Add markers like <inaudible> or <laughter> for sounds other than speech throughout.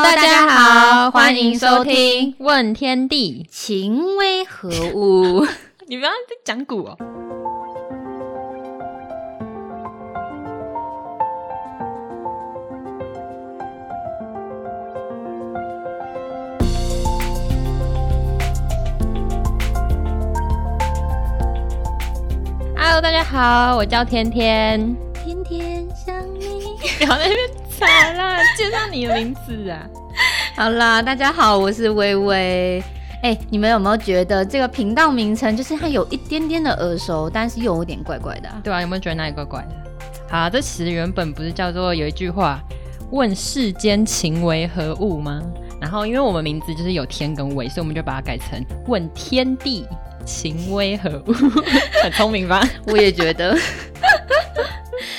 大家好，欢迎收听《问天地》，情为何物？<laughs> 你不要在讲古哦。Hello，大家好，我叫天天。天天想 <laughs> 你，然后那边吵啦，介绍你的名字啊。好啦，大家好，我是微微。哎、你们有没有觉得这个频道名称就是它有一点点的耳熟，但是又有点怪怪的啊、对啊，有没有觉得哪里怪怪的？好，这词原本不是叫做有一句话“问世间情为何物”吗？然后因为我们名字就是有天跟为，所以我们就把它改成“问天地情为何物”，<laughs> 很聪明吧？我也觉得。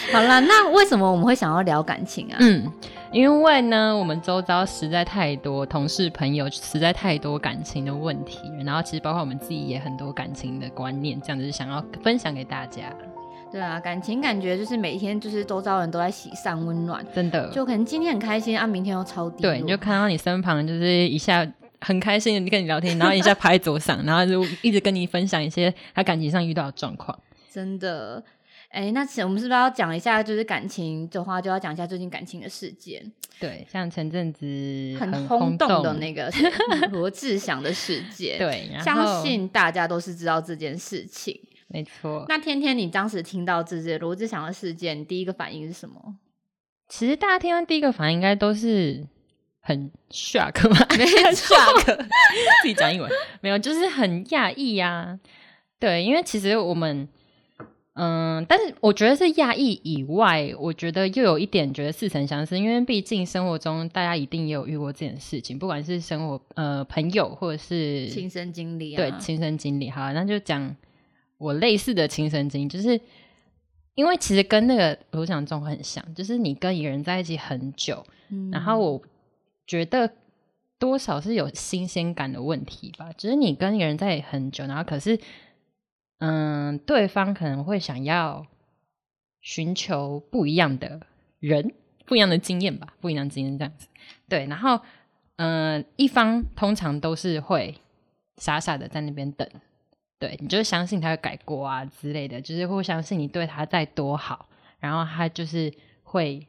<laughs> 好啦，那为什么我们会想要聊感情啊？嗯，因为呢，我们周遭实在太多同事朋友，实在太多感情的问题，然后其实包括我们自己也很多感情的观念，这样子想要分享给大家，对啊，感情感觉就是每天就是周遭人都在喜上温暖，真的。就可能今天很开心啊，明天又超低落。对，你就看到你身旁就是一下很开心的跟你聊天，然后一下趴在桌上，然后就一直跟你分享一些他感情上遇到的状况。<laughs> 真的。哎，那其实我们是不是要讲一下，就是感情的话，就要讲一下最近感情的事件，<tsk> 对，像前阵子很轰轰动的那个 <laughs> 罗志祥的事件。，对，相信大家都是知道这件事情。没错。那天天，你当时听到这些罗志祥的事件，第一个反应是什么？其实大家听到第一个反应应该都是很 shock 嘛，<laughs> 没错 shock，<laughs> 自己讲英文没有，就是很讶异呀。对，因为其实我们，嗯，但是我觉得是讶异以外，我觉得又有一点觉得似曾相识，因为毕竟生活中大家一定也有遇过这件事情，不管是生活呃朋友或者是亲身经历啊？对亲身经历。好，那就讲我类似的亲身经历，就是因为其实跟那个罗翔状况很像，就是你跟一个人在一起很久，嗯然后我觉得多少是有新鲜感的问题吧，就是你跟一个人在一起很久，然后可是，嗯，对方可能会想要寻求不一样的人，不一样的经验吧，不一样的经验这样子。对，然后，嗯，一方通常都是会傻傻的在那边等，对你就相信他会改过啊之类的，就是会相信你对他再多好，然后他就是会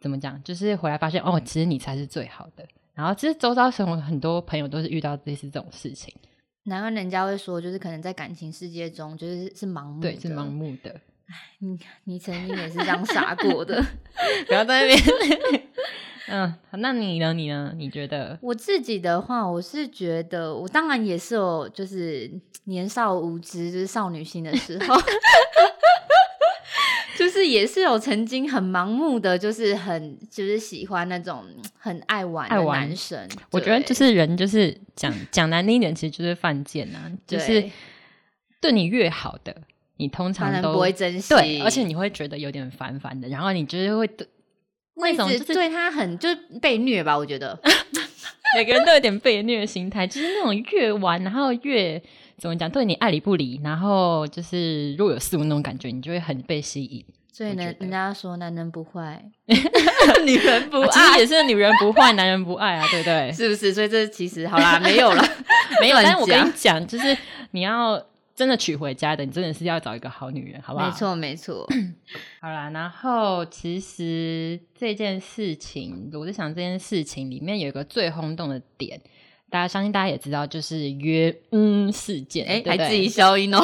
怎么讲，就是回来发现哦，其实你才是最好的。然后其实周遭生活很多朋友都是遇到类似这种事情，难怪人家会说，就是可能在感情世界中，就是是盲目的。对，是盲目的。<laughs> 你你曾经也是这样傻过的。<laughs> 不要在那边。<laughs> 嗯，好那你呢？你呢？你觉得？我自己的话，我是觉得，我当然也是有，就是年少无知，就是少女心的时候，就是也是有曾经很盲目的，就是很就是喜欢那种很爱玩的男生。我觉得就是人就是讲讲难听一点，其实就是犯贱啊，就是对对你越好的，你通常都不会珍惜，对，而且你会觉得有点烦烦的，然后你就是会对那种就是对他很就是被虐吧，我觉得。<laughs> 每个人都有点被虐的心态，就是那种越玩，然后越怎么讲，对你爱理不理，然后就是若有似无那种感觉，你就会很被吸引。所以呢人家说男人不坏，<laughs> 女人不啊其实也是女人不坏，男人不爱啊，对不对？<laughs> 是不是？所以这其实好啦，没有啦，<laughs> 没有，乱但是我跟你讲，就是你要真的娶回家的，你真的是要找一个好女人，好不好？没。错没错。<clears throat> 好啦，然后其实这件事情，我在想这件事情里面有一个最轰动的点，大家相信大家也知道，就是约嗯事件，哎、还自己消音哦。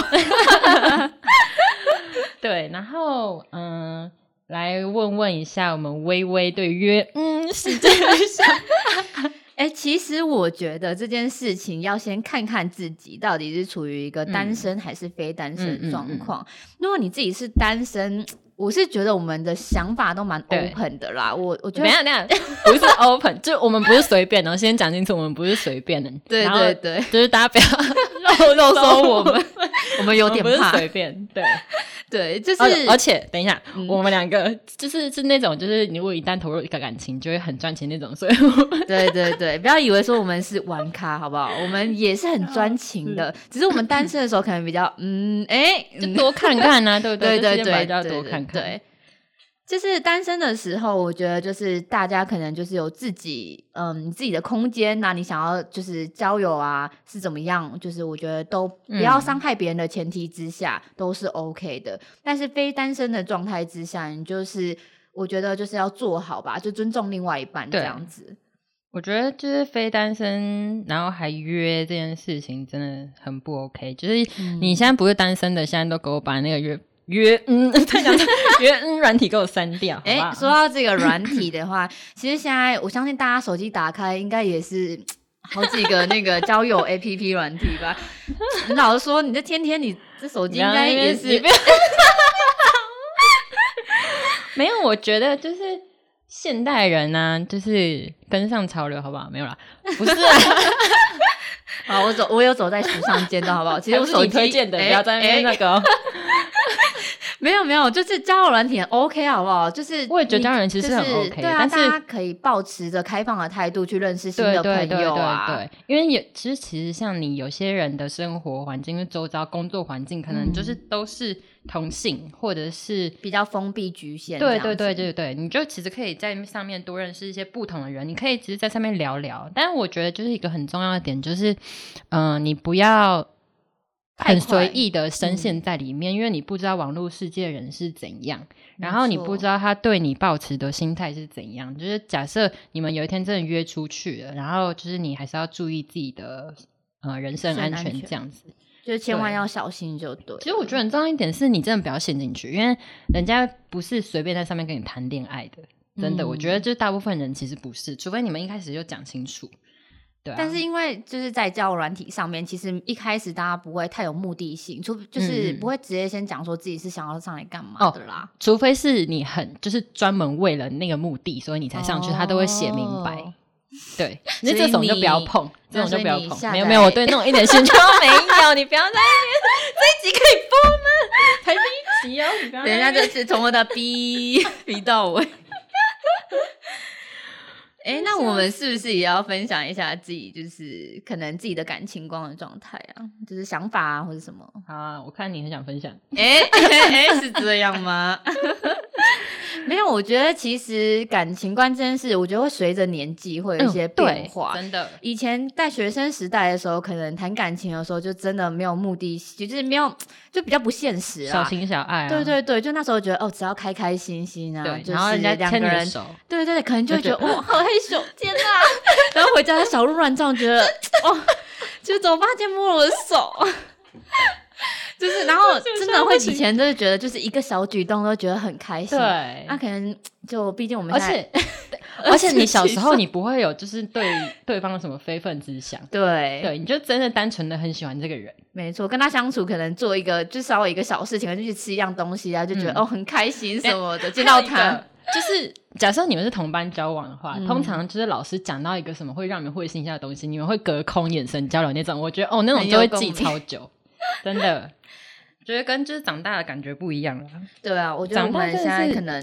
对，然后嗯，来问问一下我们微微对约嗯事件 <laughs> 的想法。哎、其实我觉得这件事情要先看看自己到底是处于一个单身还是非单身的嗯嗯嗯状况。如果你自己是单身，我是觉得我们的想法都蛮 open 的啦。我我觉得等一下，等下，不是 open，就我们不是随便的，先讲清楚，我们不是随便的。对对对，就是大家不要 <laughs> 肉肉搜我们，我们有点怕。随便，对。<laughs> 对，就是、而而且等一下，嗯我们两个就是是那种，就是你如果一旦投入一个感情，就会很赚钱那种，所以我对对对，不要以为说我们是玩咖，好不好？我们也是很专情的，只是我们单身的时候可能比较嗯，哎、嗯就多看看啊，对不对对对 <laughs> 对，对多看看。对，就是单身的时候，我觉得就是大家可能就是有自己嗯你自己的空间那你想要就是交友啊是怎么样，就是我觉得都不要伤害别人的前提之下、都是 OK 的。但是非单身的状态之下，你就是我觉得就是要做好吧，就尊重另外一半这样子。我觉得就是非单身，然后还约这件事情真的很不 OK。就是你现在不是单身的，现在都给我把那个约约嗯，<laughs> 再讲约嗯软体给我删掉，哎、好？说到这个软体的话，<laughs> 其实现在我相信大家手机打开应该也是好几个那个交友 APP 软体吧。你老实说，你这天天你这手机应该也是 <laughs> 没有，我觉得就是现代人呢、就是跟上潮流，好不好？没有啦，不是啊，好，我走，我有走在时尚尖的好不好？其实我手机推荐的，哎不要在那边哎那个哦。<laughs> 没有没有，就是交友软体很 OK 好不好？就是我也觉得你交友软体是很就是 OK 对啊，但是大家可以保持着开放的态度去认识新对的朋对对对友啊。对，因为有其实其实像你有些人的生活环境、周遭工作环境，可能就是嗯都是同性，或者是比较封闭局限。对对对对对，你就其实可以在上面多认识一些不同的人，你可以其实在上面聊聊。但是我觉得就是一个很重要的点，就是嗯、呃你不要太很随意的深嗯陷在里面，因为你不知道网络世界人是怎样，然后你不知道他对你抱持的心态是怎样。就是假设你们有一天真的约出去了，然后就是你还是要注意自己的呃人身安全这样子。就是千万要小心就对了。其实我觉得很重要一点是你真的不要陷进去，因为人家不是随便在上面跟你谈恋爱的，真的，嗯我觉得就是大部分人其实不是，除非你们一开始就讲清楚，对啊。但是因为就是在交友软体上面，其实一开始大家不会太有目的性，除就是不会直接先讲说自己是想要上来干嘛哦的啦。除非是你很就是专门为了那个目的，所以你才上去，他都会写明白。哦对，<laughs> 那所以这种就不要碰，这种就不要碰。没有没有，我对那种一点兴趣都没有。<laughs> 你不要在那边，这一集可以播吗？才第一集哦，你不要等一下那边就是从我的逼逼到尾。哎、那我们是不是也要分享一下自己，就是可能自己的感情观的状态啊，就是想法啊，或者什么？好啊，我看你很想分享。哎哎 <laughs> 哎，是这样吗？<laughs> 没有，我觉得其实感情观这件事，我觉得会随着年纪会有一些变化。真的。以前在学生时代的时候，可能谈感情的时候，就真的没有目的，就是没有，就比较不现实啊。小情小爱啊，对对对，就那时候觉得哦，只要开开心心啊，就是然后人家两个人，手，对对，可能就会觉得哇，好害羞，天哪！<laughs> 然后回家小鹿乱撞，觉得哦，就是怎么办？今天摸了我的手，就是然后 <laughs> 真的会以前就是觉得就是一个小举动都觉得很开心，对，那可能就毕竟我们而且 <laughs> 而且你小时候你不会有就是对对方有什么非分之想，对对，你就真的单纯的很喜欢这个人，没错，跟他相处可能做一个就稍微一个小事情，就去吃一样东西啊，就觉得、嗯哦很开心什么的，见到他。就是假设你们是同班交往的话，嗯通常就是老师讲到一个什么会让你们会心一下的东西，你们会隔空眼神交流那种。我觉得哦，那种很就会记超久，真的。觉得跟就是长大的感觉不一样了。对啊，我觉得我们现在可能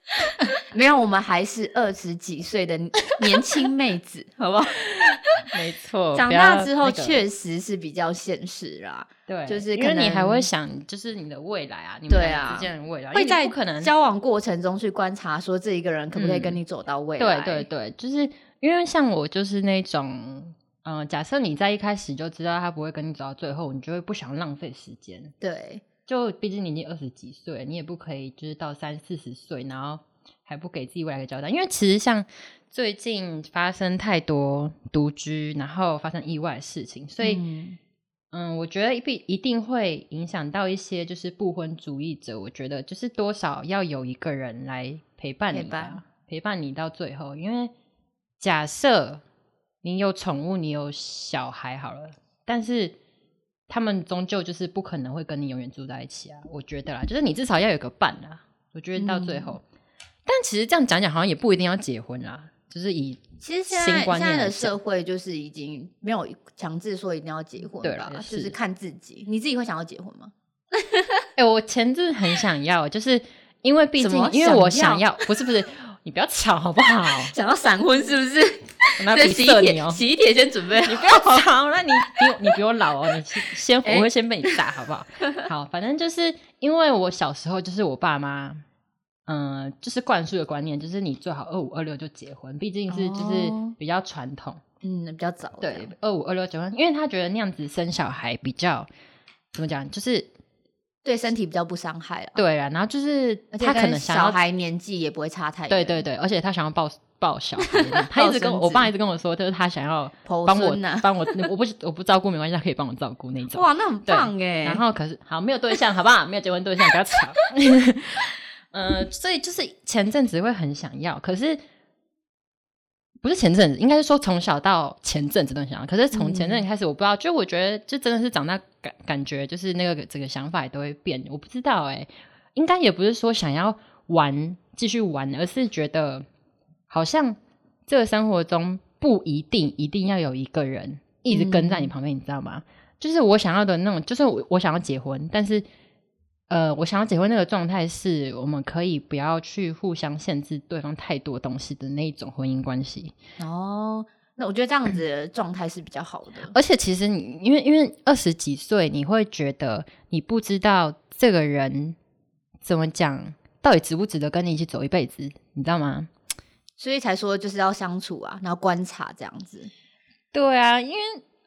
<laughs> 没有，我们还是二十几岁的年轻妹子，好不好？<laughs> 没错，长大之后确实是比较现实啦，对，就是可因为你还会想，就是你的未来啊，你们之间的未来，会在可能交往过程中去观察，说这一个人可不可以跟嗯你走到未来。对对对，就是因为像我就是那种，嗯、假设你在一开始就知道他不会跟你走到最后，你就会不想浪费时间。对就毕竟你已经二十几岁，你也不可以就是到三四十岁，然后还不给自己未来的交代。因为其实像最近发生太多独居，然后发生意外的事情，所以嗯嗯我觉得必一定会影响到一些就是不婚主义者。我觉得就是多少要有一个人来陪伴你陪伴吧，陪伴你到最后。因为假设你有宠物，你有小孩好了，但是他们终究就是不可能会跟你永远住在一起啊。我觉得啦，就是你至少要有个伴啦。我觉得到最嗯后，但其实这样讲讲，好像也不一定要结婚啦。就是以其实现新在现在的社会就是已经没有强制说一定要结婚对啦，吧就是是看自己。你自己会想要结婚吗？<laughs> 哎、我前阵很想要，就是因为毕竟因为我想想要，不是不是，你不要吵好不好？<laughs> 想要闪婚是不是？我拿这笔喜帖！喜帖先准备好。<laughs> 你不要吵，那你比我你比我老哦，你先我会先被你打好不好？<laughs> 好，反正就是因为我小时候就是我爸妈嗯、就是灌输的观念，就是你最好二五二六就结婚，毕竟是就是哦比较传统。嗯，比较早，对，二五二六结婚，因为他觉得那样子生小孩比较怎么讲，就是对身体比较不伤害了。对啊，然后就是他可能小孩年纪也不会差太多。对对对，而且他想要抱抱小孩，<laughs> 他一直跟我爸一直跟我说，就是他想要帮我帮我，我不我不照顾没关系，他可以帮我照顾那种。哇，那很棒哎。然后可是好没有对象，好不好？没有结婚对象，不要吵。<laughs> 呃，所以就是前阵子会很想要，可是不是前阵子，应该是说从小到前阵子都想要。可是从前阵子开始，我不知道，就我觉得就真的是长大感感觉，就是那个整个想法也都会变。我不知道哎、应该也不是说想要玩继续玩，而是觉得好像这个生活中不一定一定要有一个人一直跟在你旁边，你知道吗？就是我想要的那种，就是我我想要结婚，但是呃，我想要结婚那个状态是我们可以不要去互相限制对方太多东西的那一种婚姻关系。哦，那我觉得这样子的状态是比较好的。而且其实你因为因为二十几岁，你会觉得你不知道这个人怎么讲，到底值不值得跟你一起走一辈子，你知道吗？所以才说就是要相处啊，然后观察这样子。对啊，因为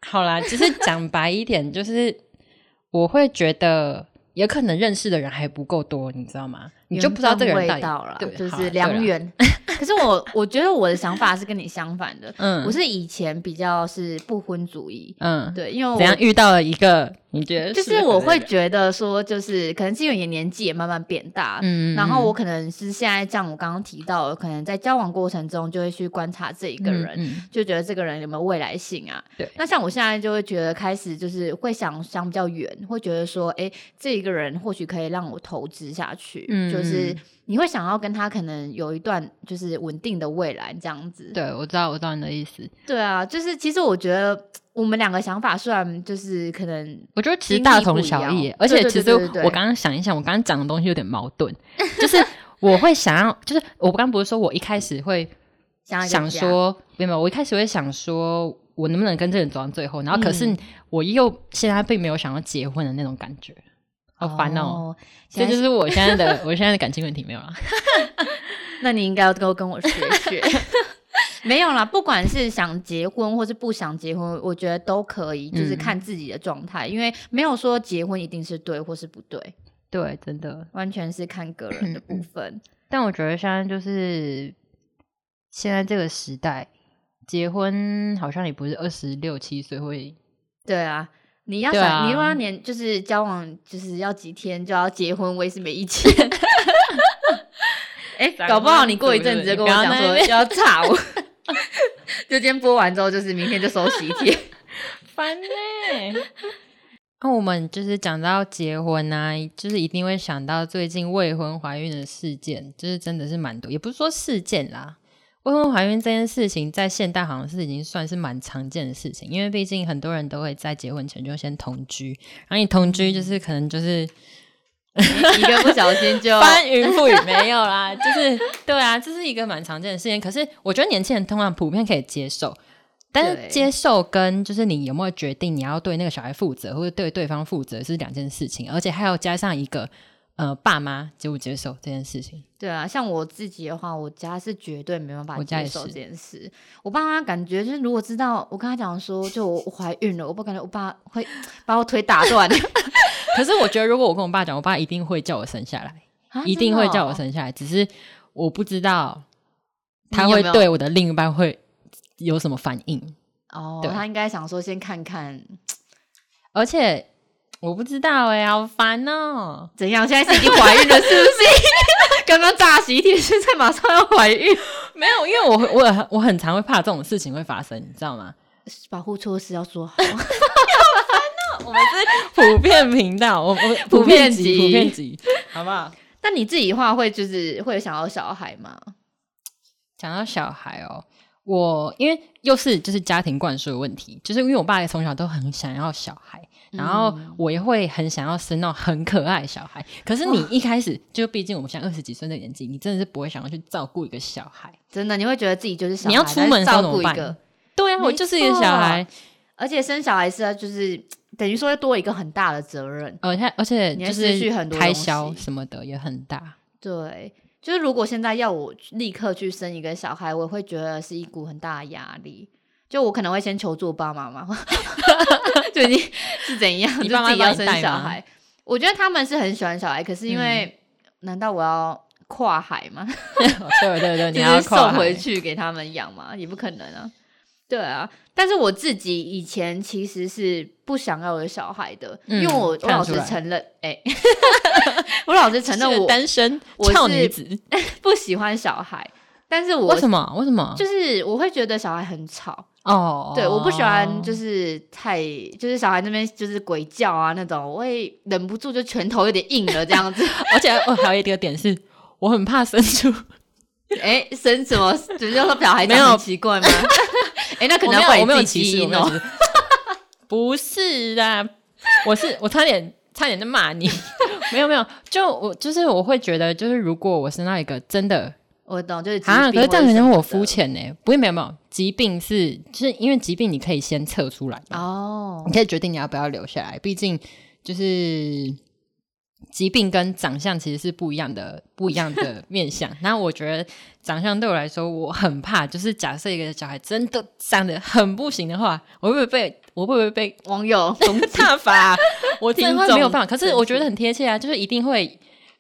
好啦，其实讲白一点，就是我会觉得也可能认识的人还不够多，你知道吗？你就不知道这个人到了对，就是良缘。<laughs> 可是我我觉得我的想法是跟你相反的，嗯，我是以前比较是不婚主义，嗯，对，因为我怎样遇到了一个你觉得就是我会觉得说，就是可能是因为年纪也慢慢变大，嗯，然后我嗯可能是现在像我刚刚提到的，可能在交往过程中就会去观察这一个人，嗯嗯就觉得这个人有没有未来性啊？对那像我现在就会觉得开始就是会想想比较远，会觉得说，哎，这一个人或许可以让我投资下去，嗯就是嗯你会想要跟他可能有一段就是稳定的未来这样子。对我知道我知道你的意思。对啊，就是其实我觉得我们两个想法虽然就是可能我觉得其实大同小异，而且其实我刚刚想一想，我刚刚讲的东西有点矛盾，就是我会想要，就是我刚刚不是说我一开始会想说，没有我一开始会想说我能不能跟这个人走到最后，然后可是嗯我又现在并没有想要结婚的那种感觉，好烦哦。哦。这就是我现在的我现在的感情问题没有了。<laughs> 那你应该要多跟我学学。<laughs> <laughs> 没有啦，不管是想结婚或是不想结婚，我觉得都可以，就是嗯看自己的状态，因为没有说结婚一定是对或是不对，对，真的。完全是看个人的部分。但我觉得现在就是现在这个时代，结婚好像也不是二十六七岁会对啊，你要想，啊你如果要年就是交往，就是要几天就要结婚，我也是没意见。<laughs> 搞不好你过一阵子就跟我讲说要炸我，<laughs> 就今天播完之后，就是明天就收喜帖。烦呢、那、我们就是讲到结婚啊，就是一定会想到最近未婚怀孕的事件，就是真的是蛮多，也不是说事件啦。未婚怀孕这件事情，在现代好像是已经算是蛮常见的事情，因为毕竟很多人都会在结婚前就先同居，然后你同居就是可能就是 <laughs> 一个不小心就翻云覆雨没有啦，<laughs> 就是对啊，这是一个蛮常见的事情。可是我觉得年轻人通常普遍可以接受，但是接受跟就是你有没有决定你要对那个小孩负责，或者对对方负责是两件事情，而且还要加上一个呃爸妈接不接受这件事情。对啊，像我自己的话，我家是绝对没办法接受这件事。我爸妈感觉就是，如果知道我跟他讲说，就我我怀孕了，我不感觉我爸会 <laughs> 把我腿打断，<laughs> 可是我觉得如果我跟我爸讲，我爸一定会叫我生下来，啊一定会叫我。生下来，只是我不知道他会对我的另一半会有什么反应。哦，对他应该想说先看看而且我不知道哎、好烦哦、怎样，现在是已经怀孕了，是不是？<laughs> 刚刚炸喜帖，现在马上要怀孕，没有，因为我我很我很常会怕这种事情会发生，你知道吗？保护措施要做好。<laughs> 我们是普遍频道，我我 <laughs> 普遍级级普遍级，好不好？那你自己的话会就是会有想要小孩吗？讲到小孩哦，我因为又是就是家庭灌输的问题，就是因为我爸从小都很想要小孩，然后嗯我也会很想要生那种很可爱的小孩。可是你一开始就毕竟我们现在二十几岁的年纪，你真的是不会想要去照顾一个小孩。真的，你会觉得自己就是小孩，你要出门照顾一个，对啊，我就是一个小孩，而且生小孩是要就是 <tsk> 等于说会多一个很大的责任。而且而且你会就是失去很多开销什么的也很大。对，就是如果现在要我立刻去生一个小孩，我会觉得是一股很大的压力。就我可能会先求助爸爸妈妈，就已经是怎样，就自己要生小孩。我觉得他们是很喜欢小孩，可是因为，难道我要跨海吗？对 <laughs> 对对，<laughs> 你要送回去给他们养吗？也不可能啊。对啊，但是我自己以前其实是不想要有小孩的，因为我我老实承认，哎，<laughs> 我老实承认我单身俏女子 <laughs> 不喜欢小孩，但是我为什么？为什么？就是我会觉得小孩很吵哦，对，我不喜欢就是太就是小孩那边就是鬼叫啊那种，我会忍不住就拳头有点硬了这样子，<laughs> 而且我还有一个点是，我很怕生出。哎，生什么？只是说小孩没有奇怪吗？哎，那可能会我没有歧视哦。<laughs> 不是啊，我是我差点差点在骂你。<laughs> 没有没有，就我就是我会觉得，就是如果我是那一个真的，我懂，就是啊，可是这样可能我肤浅呢。不会没有没有，疾病是就是因为疾病你可以先测出来哦，你可以决定你要不要留下来。毕竟就是。疾病跟长相其实是不一样的，不一样的 <laughs> 面相。然后我觉得长相对我来说，我很怕，就是假设一个小孩真的长得很不行的话，我会不会被我会不会被网友 <laughs> 大法？我真的没有办法。可是我觉得很贴切啊，就是一定会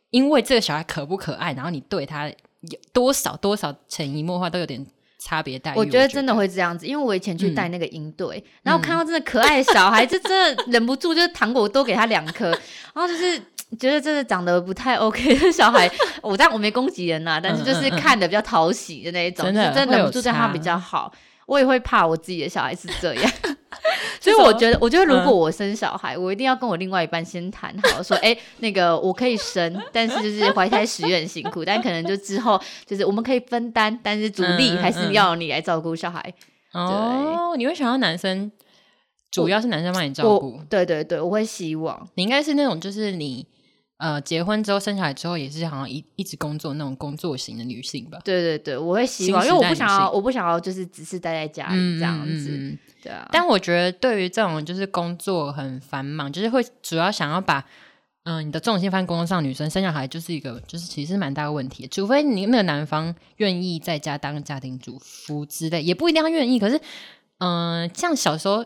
因为这个小孩可不可爱，然后你对他有多少多少潜移默化都有点。差别待遇，我觉得真的会这样子，因为我以前去带那个营队，然后看到真的可爱的小孩，<laughs> 就真的忍不住，就是糖果多给他两颗，然后就是觉得真的长得不太 OK 的小孩，<laughs> 我但我没攻击人呐，但是就是看的比较讨喜的那一种，真的忍不住对他比较好。我也会怕我自己的小孩是这样，<laughs> 所以我觉得，我觉得如果我生小孩，我一定要跟我另外一半先谈好，说，哎，那个我可以生，但是就是怀胎十月很辛苦，但可能就之后就是我们可以分担，但是主力还是要你来照顾小孩。哦，你会想要男生，主要是男生帮你照顾？对对对，我会希望你应该是那种，就是你。呃，结婚之后生下来之后也是好像一一直工作那种工作型的女性吧？对对对，我会希望，因为我不想要，我不想要就是只是待在家里这样子。对啊。但我觉得对于这种就是工作很繁忙，就是会主要想要把嗯你的重心放在工作上，女生生小孩就是一个就是其实蛮大的问题。除非你那个男方愿意在家当家庭主妇之类，也不一定要愿意。可是嗯，像小时候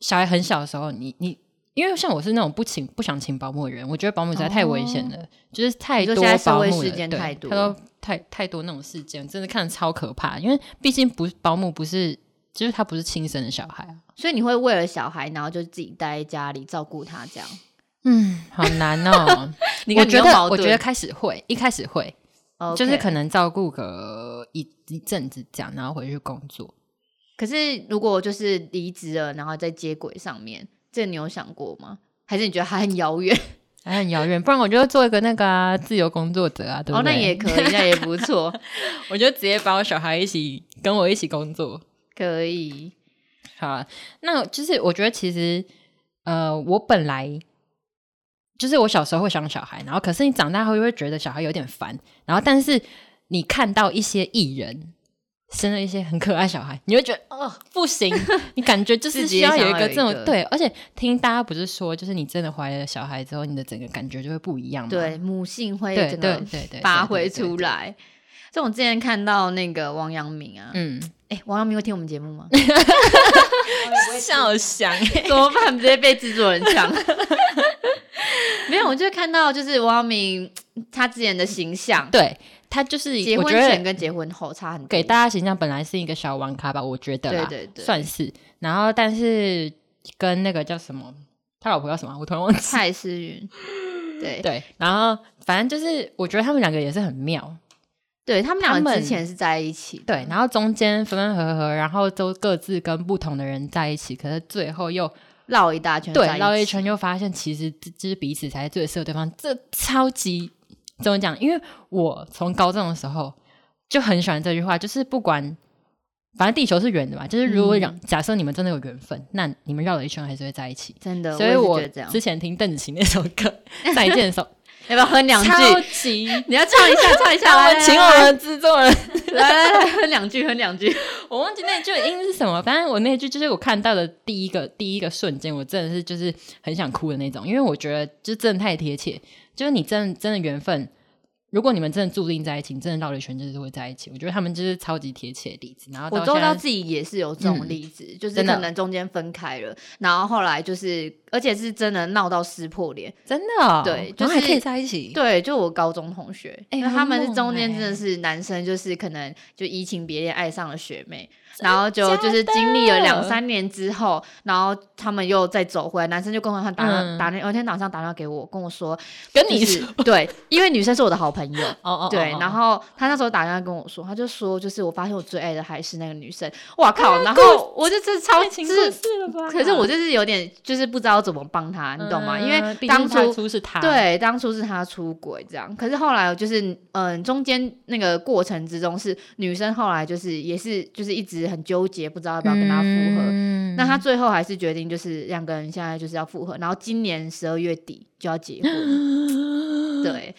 小孩很小的时候，你你。因为像我是那种不请不想请保姆的人，我觉得保姆实在太危险了，就是太多保姆事件太多，太多太太多那种事件，真的看着超可怕。因为毕竟不保姆不是，就是他不是亲生的小孩啊，所以你会为了小孩，然后就自己待在家里照顾他这样。嗯，好难哦。<laughs> 我觉得我觉得开始会，一开始会，就是可能照顾个一一阵子这样，然后回去工作。可是如果就是离职了，然后在接轨上面。这你有想过吗？还是你觉得还很遥远？<laughs> 还很遥远，不然我就做一个那个自由工作者啊，对不对？哦，那也可以，那也不错。<laughs> 我就直接把我小孩一起跟我一起工作，可以。好，那就是我觉得其实，呃，我本来就是我小时候会想小孩，然后可是你长大后又会觉得小孩有点烦，然后但是你看到一些艺人。生了一些很可爱小孩，你会觉得哦不行，<laughs> 你感觉就是需要有一个这种对，而且听大家不是说，就是你真的怀了小孩之后，你的整个感觉就会不一样吗？对，母性会对对对对发挥出来。这我之前看到那个王阳明啊，嗯，哎，王阳明会听我们节目吗？<laughs> <laughs> 笑想怎么办？直接被制作人抢。没有，我就看到就是王阳明他之前的形象，对。他就是结婚前跟结婚后差很多，给大家形象本来是一个小玩咖吧，我觉得啦，算是。然后，但是跟那个叫什么，他老婆叫什么，我突然忘记。蔡思云，<laughs> 对对。然后，反正就是，我觉得他们两个也是很妙。对他们两个之前是在一起，对，然后中间分分合合，然后都各自跟不同的人在一起，可是最后又绕一大圈，对，绕一圈又发现其实这是彼此才是最适合对方，这超级。怎么讲？因为我从高中的时候就很喜欢这句话，就是不管反正地球是圆的嘛，就是如果讲假设你们真的有缘分，那你们绕了一圈还是会在一起。真的，所以我之前听邓紫棋那首歌《再见》的时候，要不要哼两句？超级，你要唱一下，唱一下 <laughs> 来，请我们制作人来来来哼两句，哼两句。我忘记那句音是什么，反正我那句就是我看到的第一个第一个瞬间，我真的是就是很想哭的那种，因为我觉得就真的太贴切。就是你真真的缘分，如果你们真的注定在一起，你真的绕了一圈就是会在一起。我觉得他们就是超级贴切的例子。然后我到现在周遭自己也是有这种嗯例子，就是可能中间分开了，然后后来就是，而且是真的闹到撕破脸。真的哦、对就是还可以在一起。对，就我高中同学，哎因为他们是中间真的哎是男生，就是可能就移情别恋，爱上了学妹，然后就就是经历了两三年之后，然后他们又再走回来，男生就跟我他打打那，有一天早上打电话给我，跟我说，跟你就是对，因为女生是我的好朋友。<laughs> 哦哦，对，哦然后他那时候打电话跟我说，他就说，就是我发现我最爱的还是那个女生，哇靠！然后我就这超情是吧？可是我就是有点就是不知道怎么帮他，你懂吗？因为当初初是他，对，当初是他出轨这样，可是后来就是嗯，中间那个过程之中是女生后来就是也是就是一直很纠结，不知道要不要跟他复合。嗯那他最后还是决定就是两个人现在就是要复合，然后今年十二月底就要结婚。<gasps> 对，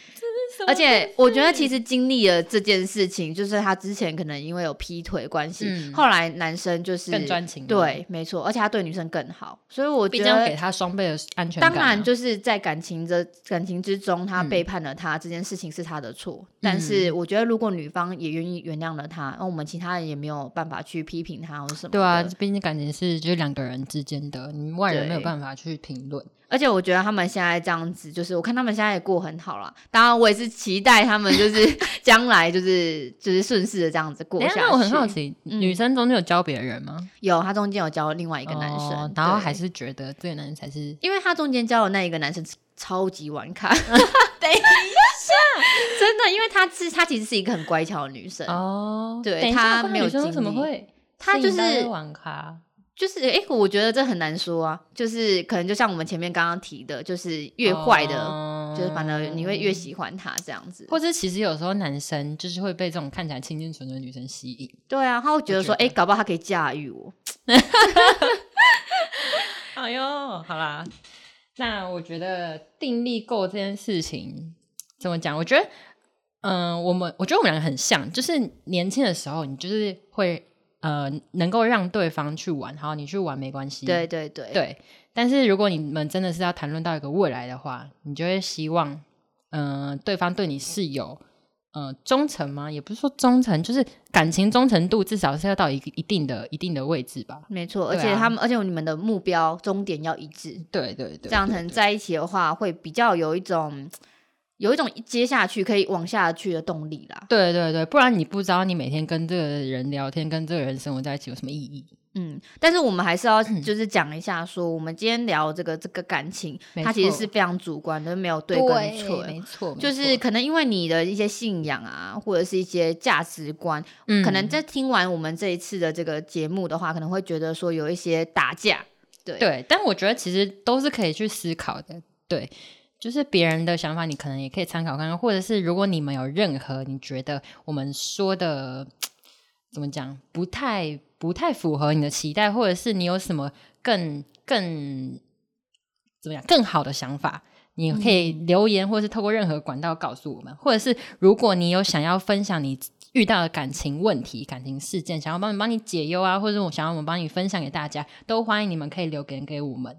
而且我觉得其实经历了这件事情，就是他之前可能因为有劈腿关系，嗯后来男生就是更专情对，没错，而且他对女生更好，所以我觉得给他双倍的安全感啊。当然，就是在感情的感情之中，他嗯背叛了他、这件事情是他的错。但是我觉得，如果女方也愿意原谅了他，那我们其他人也没有办法去批评他或什么。对啊，毕竟感情是就是两个人之间的，你外人没有办法去评论。而且我觉得他们现在这样子，就是我看他们现在也过很好了。当然，我也是期待他们就是 <laughs> 将来就是就是顺势的这样子过下去。哎那我很好奇，嗯女生中间有教别人吗？有她中间有教另外一个男生，然后还是觉得这个男生才是因为她中间教的那一个男生超级晚卡。<laughs> 等一下，<laughs> 真的，因为她是她其实是一个很乖巧的女生，哦，对等一下他没有怪女生为什么经历会？他就是玩咖，就是诶，我觉得这很难说啊，就是可能就像我们前面刚刚提的，就是越坏的，哦就是反而你会越喜欢他这样子。或者其实有时候男生就是会被这种看起来清清纯纯的女生吸引。对啊，他会觉得说，我觉得诶，搞不好他可以驾驭我。<laughs> 哎呦，好啦，那我觉得定力够这件事情怎么讲？我觉得，嗯、我们我觉得我们两个很像，就是年轻的时候，你就是会呃能够让对方去玩，好，你去玩没关系，对对对，对。但是如果你们真的是要谈论到一个未来的话，你就会希望，嗯、对方对你是有。呃，忠诚吗？也不是说忠诚，就是感情忠诚度至少是要到一个一定的一定的位置吧。没错。而且他们，而且你们的目标终点要一致，对对对，这样对才能在一起的话，会比较有一种有一种接下去可以往下去的动力啦。对对对，不然你不知道你每天跟这个人聊天，跟这个人生活在一起有什么意义。嗯，但是我们还是要就是讲一下，说我们今天聊这个这个感情，它其实是非常主观的，没有对跟错。没错，就是可能因为你的一些信仰啊，或者是一些价值观，嗯可能在听完我们这一次的这个节目的话，可能会觉得说有一些打架。对对，但我觉得其实都是可以去思考的。对，就是别人的想法，你可能也可以参考看看，或者是如果你们有任何你觉得我们说的怎么讲不太不太符合你的期待，或者是你有什么更更怎么样更好的想法。你可以留言，或是透过任何管道告诉我们，或者是如果你有想要分享你遇到的感情问题、感情事件，想要帮你帮你解忧啊，或者我想要我们帮你分享给大家，都欢迎你们可以留言给我们。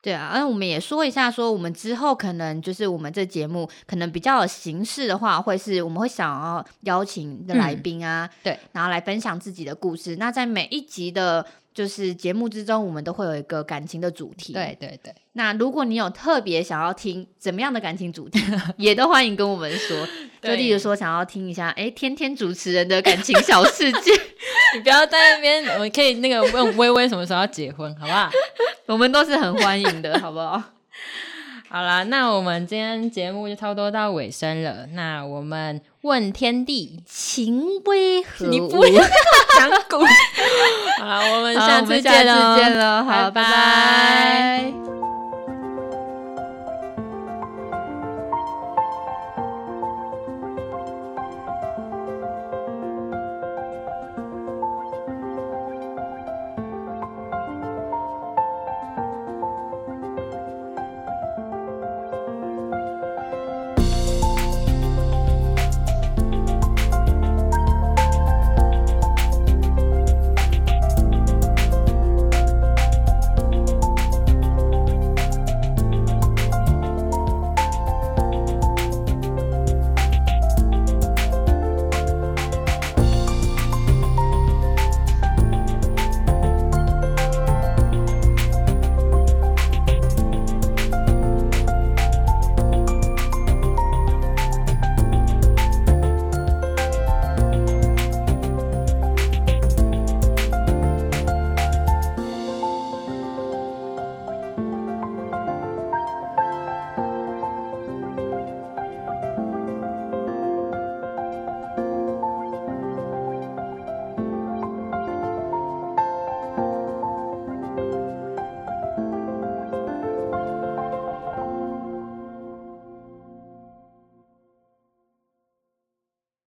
对啊，那我们也说一下，说我们之后可能就是我们这节目可能比较有形式的话，会是我们会想要邀请的来宾啊，对，然后来分享自己的故事。那在每一集的，就是节目之中，我们都会有一个感情的主题。对，对对，那如果你有特别想要听怎么样的感情主题，<laughs> 也都欢迎跟我们说。<laughs> 就例如说，想要听一下，哎，天天主持人的感情小世界，<laughs> 你不要在那边，我可以那个问微微什么时候要结婚，好不好？我们都是很欢迎的，好不好？好啦，那我们今天节目就差不多到尾声了。那我们问天地，情为何你物？不要 <laughs> 讲古。好了，我们下次见喽，好，拜拜拜